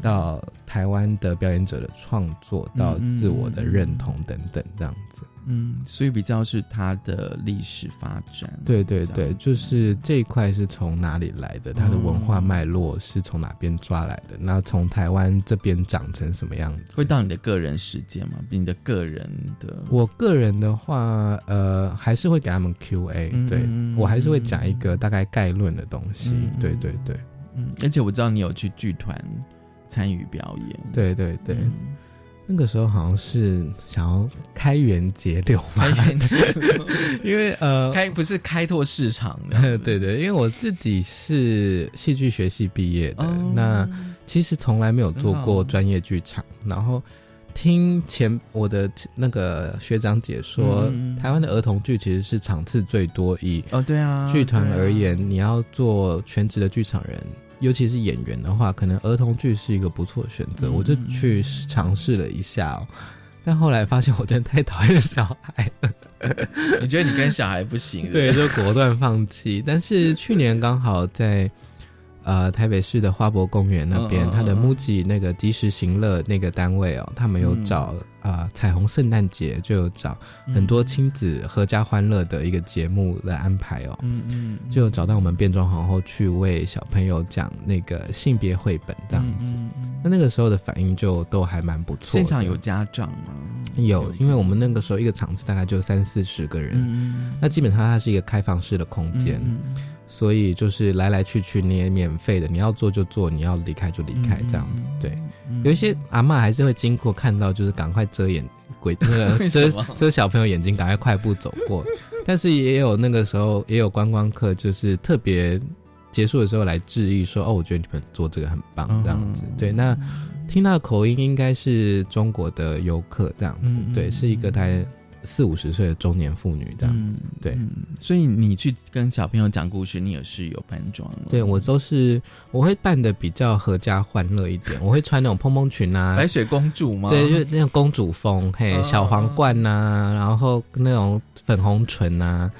到台湾的表演者的创作，到自我的认同等等，这样子。嗯，所以比较是它的历史发展。对对对，就是这一块是从哪里来的，它的文化脉络是从哪边抓来的，那从台湾这边长成什么样子？会到你的个人时间吗？你的个人的，我个人的话，呃，还是会给他们 Q&A，、嗯对我还是会讲一个大概概论的东西，嗯对对对，嗯，而且我知道你有去剧团参与表演，对对对。嗯那个时候好像是想要开源节流吧，开源节流。因为呃，开不是开拓市场，对对，因为我自己是戏剧学系毕业的，哦。那其实从来没有做过专业剧场，然后听前我的那个学长姐说，嗯台湾的儿童剧其实是场次最多，以哦对啊，剧团而言，你要做全职的剧场人，尤其是演员的话，可能儿童剧是一个不错的选择，我就去尝试了一下哦。但后来发现我真的太讨厌小孩了，你觉得你跟小孩不行？对，就果断放弃。但是去年刚好在。呃，台北市的花博公园那边，他的 MUJI 那个及时行乐那个单位哦，他们有找啊彩虹圣诞节就有找很多亲子合家欢乐的一个节目来安排哦，嗯嗯，就找到我们变装皇后去为小朋友讲那个性别绘本这样子，那那个时候的反应就都还蛮不错。现场有家长吗？有，因为我们那个时候一个场子大概就三四十个人，那基本上它是一个开放式的空间。所以就是来来去去，你也免费的，你要做就做，你要离开就离开，这样子。对，有一些阿妈还是会经过看到，就是赶快遮眼鬼那个遮遮小朋友眼睛，赶快快步走过。但是也有那个时候也有观光客，就是特别结束的时候来致意说：“哦，我觉得你们做这个很棒，这样子。”对，那听到口音应该是中国的游客，这样子。对，是一个台。四五十岁的中年妇女这样子，对，所以你去跟小朋友讲故事，你也是有扮装？对我都是，我会扮的比较合家欢乐一点，我会穿那种蓬蓬裙啊，白雪公主吗？对，就那种公主风，嘿，小皇冠呐，然后那种粉红唇呐，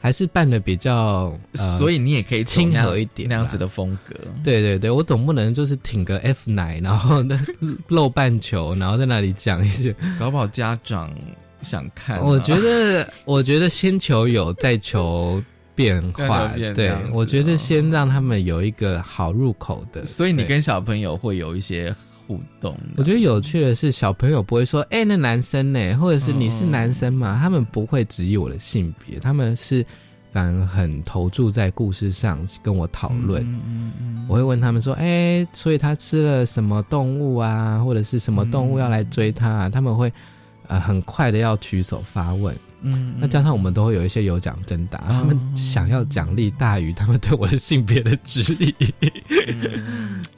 还是扮的比较，所以你也可以亲和一点那样子的风格。对对对，我总不能就是挺个 F 奶，然后那 露半球，然后在那里讲一些，搞不好家长。想看？我觉得，我觉得先求有，再求变化。对，我觉得先让他们有一个好入口的。所以你跟小朋友会有一些互动。我觉得有趣的是，小朋友不会说：“哎，那男生呢？”或者是你是男生嘛？他们不会质疑我的性别，他们是反而很投注在故事上跟我讨论。嗯嗯，我会问他们说：“哎，所以他吃了什么动物啊？或者是什么动物要来追他？”啊他们会。呃，很快的要举手发问，嗯，那加上我们都会有一些有奖征答，他们想要奖励大于他们对我的性别的质疑，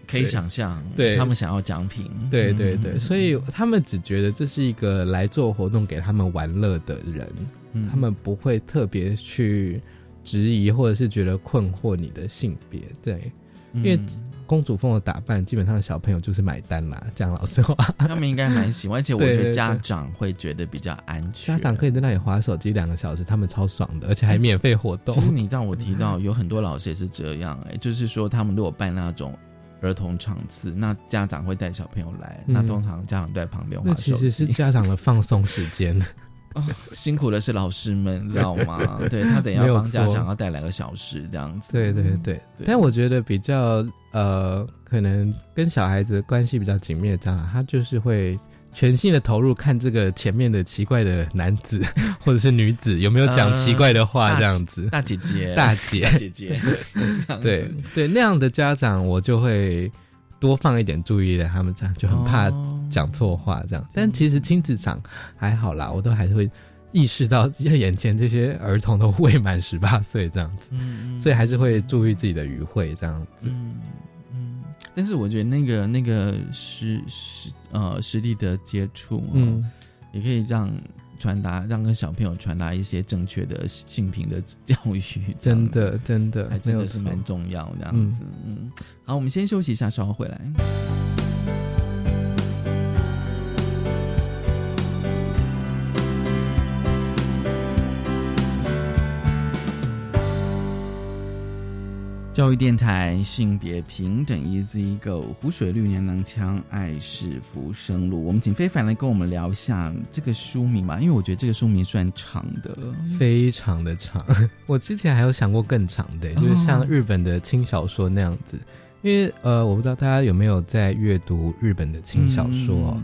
可以想象，对。他们想要奖品，对对对，所以他们只觉得这是一个来做活动给他们玩乐的人，他们不会特别去质疑或者是觉得困惑你的性别，对，因为。公主风的打扮，基本上小朋友就是买单啦。讲老实话，他们应该蛮喜欢，而且我觉得家长会觉得比较安全。家长可以在那里划手机两个小时，他们超爽的，而且还免费活动。其实你让我提到，有很多老师也是这样，哎，就是说他们如果办那种儿童场次，那家长会带小朋友来，那通常家长都在旁边划手机。其实是家长的放松时间。辛苦的是老师们，知道吗？对他等要帮家长要带两个小时这样子。对对对，但我觉得比较呃，可能跟小孩子关系比较紧密的家长，他就是会全心的投入看这个前面的奇怪的男子 或者是女子有没有讲奇怪的话这样子。大姐姐，大姐，大姐姐，对对，那样的家长我就会。多放一点注意的，他们这样就很怕讲错话，这样。但其实亲子场还好啦，我都还是会意识到眼前这些儿童都未满十八岁这样子，所以还是会注意自己的语汇这样子。嗯嗯。但是我觉得那个那个实实呃实地的接触，嗯，也可以让。传达让跟小朋友传达一些正确的性平的教育，真的真的还真的是蛮重要这样子。嗯，好，我们先休息一下，稍后回来。教育电台性别平等，Easy Go，湖水绿年能枪，爱是浮生路。我们请非凡来跟我们聊一下这个书名吧，因为我觉得这个书名算长的，非常的长。我之前还有想过更长的，就是像日本的轻小说那样子。因为呃，我不知道大家有没有在阅读日本的轻小说，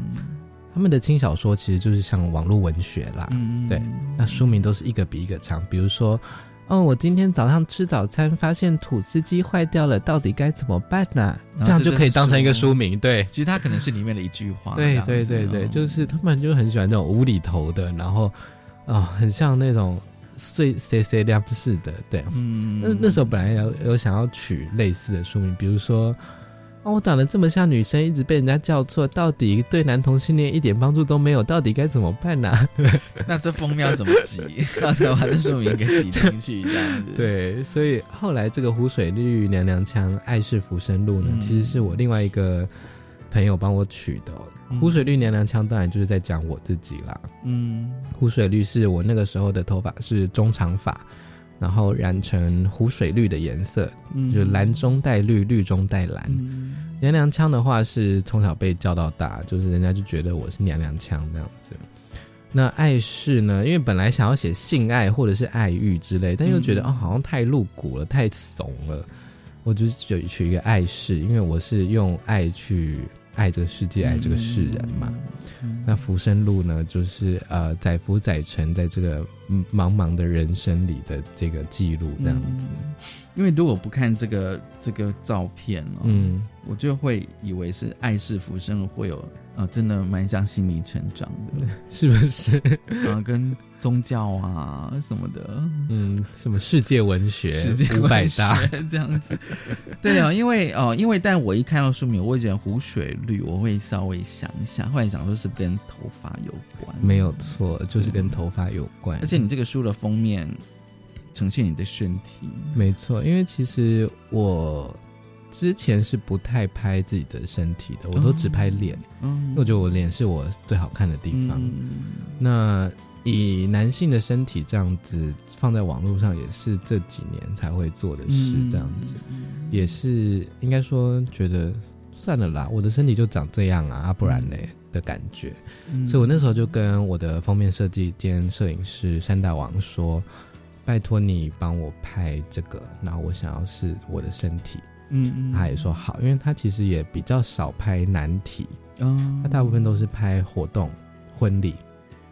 他们的轻小说其实就是像网络文学啦。对，那书名都是一个比一个长，比如说。哦，我今天早上吃早餐，发现吐司机坏掉了，到底该怎么办呢？这样就可以当成一个书名，对。其实它可能是里面的一句话。对对对对，就是他们就很喜欢这种无厘头的，然后啊，很像那种碎碎碎亮式的，对。嗯。那那时候本来有有想要取类似的书名，比如说哦，我长得这么像女生，一直被人家叫错，到底对男同性恋一点帮助都没有，到底该怎么办呢、那这封面要怎么挤？要怎么把这书名给挤进去？这样子。对，所以后来这个湖水绿娘娘腔爱是浮生路呢，嗯其实是我另外一个朋友帮我取的、湖水绿娘娘腔当然就是在讲我自己啦。嗯湖水绿是我那个时候的头发是中长发，然后染成湖水绿的颜色，嗯就是蓝中带绿，绿中带蓝。嗯娘娘腔的话是从小被叫到大，就是人家就觉得我是娘娘腔这样子。那爱是呢，因为本来想要写性爱或者是爱欲之类，但又觉得、嗯哦好像太露骨了，太怂了，我就取取一个爱是，因为我是用爱去爱这个世界，爱这个世人嘛。那浮生路呢，就是呃载浮载沉在这个嗯茫茫的人生里的这个记录这样子。因为如果不看这个这个照片哦，嗯，我就会以为是爱是浮生，会有呃，真的蛮像心理成长的，是不是？啊，跟宗教啊什么的，嗯，什么世界文学、世界五百大这样子。对啊，因为哦、因为但我一看到书名，我会觉得湖水绿，我会稍微想一下，后来想说是跟头发有关，没有错，就是跟头发有关。而且你这个书的封面呈现你的身体，没错，因为其实我之前是不太拍自己的身体的，我都只拍脸，嗯因为我觉得我脸是我最好看的地方。嗯。那以男性的身体这样子放在网络上，也是这几年才会做的事，嗯。这样子，也是应该说觉得算了啦，我的身体就长这样啊，啊不然嘞的感觉。嗯所以我那时候就跟我的封面设计兼摄影师山大王说：“拜托你帮我拍这个，然后我想要是我的身体。”嗯嗯他也说好，因为他其实也比较少拍难题，哦他大部分都是拍活动、婚礼，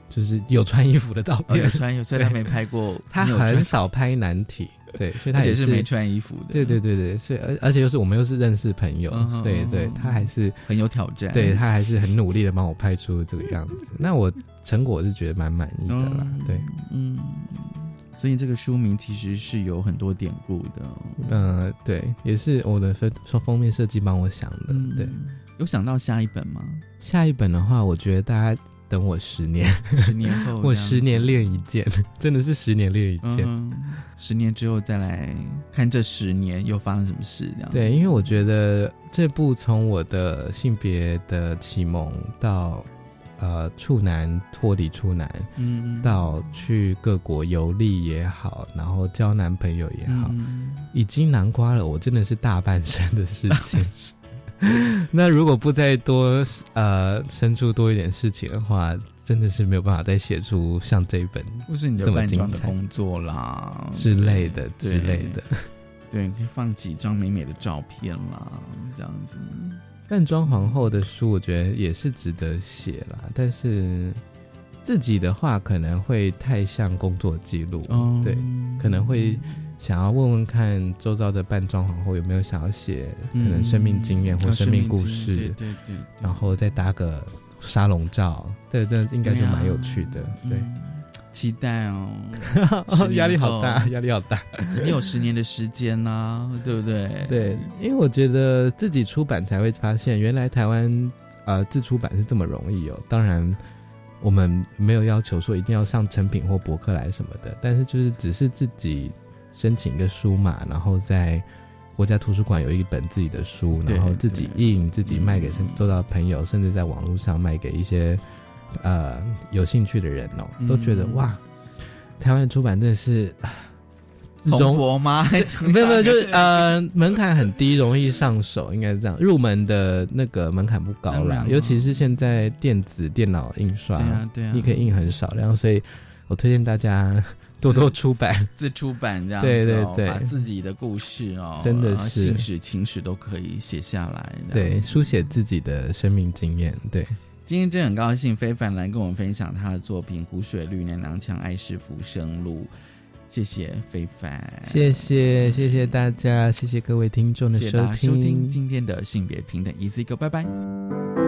就是有穿衣服的照哦片。有穿有穿，对他没拍过，他很少拍男体，对，所以他也是没穿衣服的对对对对，所以而而且又是我们又是认识朋友，对对，他还是很有挑战对他还是很努力的帮我拍出这个样子。那我成果是觉得蛮满意的啦，对，嗯，所以这个书名其实是有很多典故的哦、嗯，对，也是我的封封面设计帮我想的，嗯对。有想到下一本吗？下一本的话，我觉得大家等我十年，十年后 我十年练一件，真的是十年练一件。嗯十年之后再来看这十年又发生什么事，这样。对，因为我觉得这部从我的性别的启蒙到呃处男脱离处男，嗯到去各国游历也好，然后交男朋友也好，嗯。已经囊括了我真的是大半生的事情。那如果不再多呃生出多一点事情的话，真的是没有办法再写出像这一本或是你的这么扮装精的工作啦之类的之类的。对，你可以放几张美美的照片啦，这样子。淡妆皇后的书，我觉得也是值得写啦，但是自己的话可能会太像工作记录，哦对，可能会想要问问看周遭的扮装皇后有没有想要写可能生命经验或哦生命故事，对对对，然后再搭个沙龙照，对对，应该就蛮有趣的，对。期待哦 哦压力好大压力好大。你有十年的时间呐、对不对？对，因为我觉得自己出版才会发现，原来台湾呃自出版是这么容易哦。当然，我们没有要求说一定要上成品或博客来什么的，但是就是只是自己申请一个书嘛，然后在国家图书馆有一本自己的书，然后自己印，自己卖给周遭的朋友，甚至在网络上卖给一些呃有兴趣的人哦，都觉得、嗯哇，台湾的出版真的是。啊蓬容勃吗对没有没有，就是呃门槛很低，容易上手，应该是这样。入门的那个门槛不高啦，尤其是现在电子电脑印刷，对啊对啊你可以印很少量，所以我推荐大家多多出版。自出版这样子、哦，对对对把自己的故事哦，真的是信史、情史都可以写下来。对，书写自己的生命经验。对，今天真的很高兴，非凡来跟我们分享他的作品《湖水绿娘娘腔爱是浮生路》，谢谢非凡，谢谢谢谢大家，谢谢各位听众的收谢谢收听听。今天的性别平等，一次一个，拜拜。